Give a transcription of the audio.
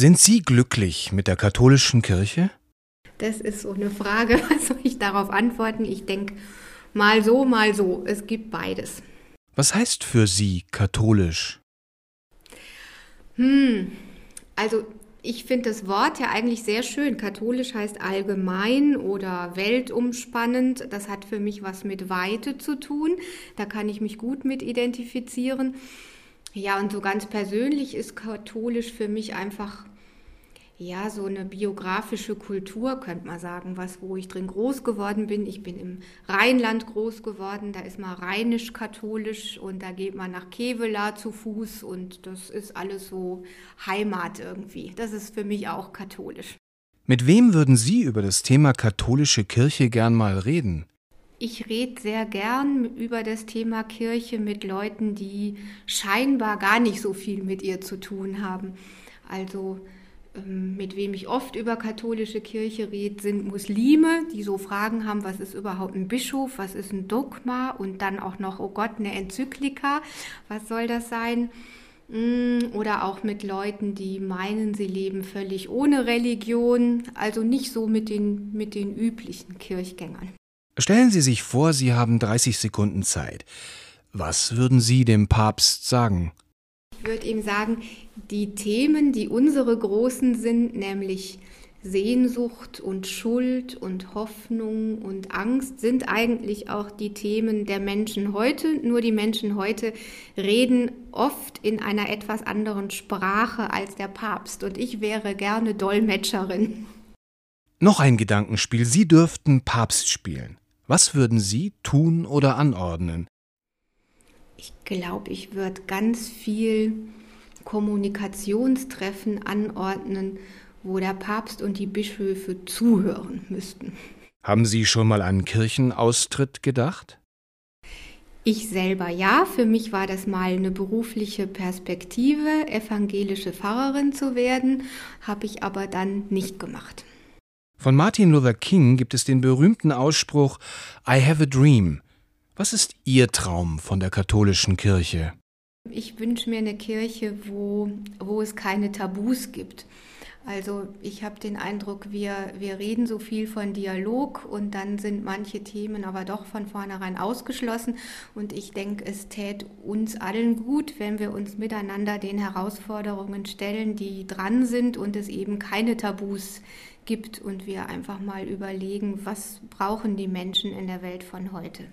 Sind Sie glücklich mit der katholischen Kirche? Das ist so eine Frage. Was soll ich darauf antworten? Ich denke, mal so, mal so. Es gibt beides. Was heißt für Sie katholisch? Hm, also ich finde das Wort ja eigentlich sehr schön. Katholisch heißt allgemein oder weltumspannend. Das hat für mich was mit Weite zu tun. Da kann ich mich gut mit identifizieren. Ja, und so ganz persönlich ist katholisch für mich einfach ja, so eine biografische Kultur, könnte man sagen, was, wo ich drin groß geworden bin. Ich bin im Rheinland groß geworden, da ist man rheinisch-katholisch und da geht man nach Kevela zu Fuß und das ist alles so Heimat irgendwie. Das ist für mich auch katholisch. Mit wem würden Sie über das Thema katholische Kirche gern mal reden? Ich rede sehr gern über das Thema Kirche mit Leuten, die scheinbar gar nicht so viel mit ihr zu tun haben. Also mit wem ich oft über katholische Kirche rede, sind Muslime, die so Fragen haben, was ist überhaupt ein Bischof, was ist ein Dogma und dann auch noch, oh Gott, eine Enzyklika, was soll das sein? Mm, oder auch mit Leuten, die meinen, sie leben völlig ohne Religion, also nicht so mit den, mit den üblichen Kirchgängern. Stellen Sie sich vor, Sie haben 30 Sekunden Zeit. Was würden Sie dem Papst sagen? Ich würde ihm sagen, die Themen, die unsere großen sind, nämlich Sehnsucht und Schuld und Hoffnung und Angst sind eigentlich auch die Themen der Menschen heute. Nur die Menschen heute reden oft in einer etwas anderen Sprache als der Papst. Und ich wäre gerne Dolmetscherin. Noch ein Gedankenspiel. Sie dürften Papst spielen. Was würden Sie tun oder anordnen? Ich glaube, ich würde ganz viel Kommunikationstreffen anordnen, wo der Papst und die Bischöfe zuhören müssten. Haben Sie schon mal an Kirchenaustritt gedacht? Ich selber ja. Für mich war das mal eine berufliche Perspektive, evangelische Pfarrerin zu werden, habe ich aber dann nicht gemacht. Von Martin Luther King gibt es den berühmten Ausspruch I have a dream. Was ist Ihr Traum von der katholischen Kirche? Ich wünsche mir eine Kirche, wo, wo es keine Tabus gibt. Also ich habe den Eindruck, wir, wir reden so viel von Dialog und dann sind manche Themen aber doch von vornherein ausgeschlossen. Und ich denke, es tät uns allen gut, wenn wir uns miteinander den Herausforderungen stellen, die dran sind und es eben keine Tabus gibt und wir einfach mal überlegen, was brauchen die Menschen in der Welt von heute.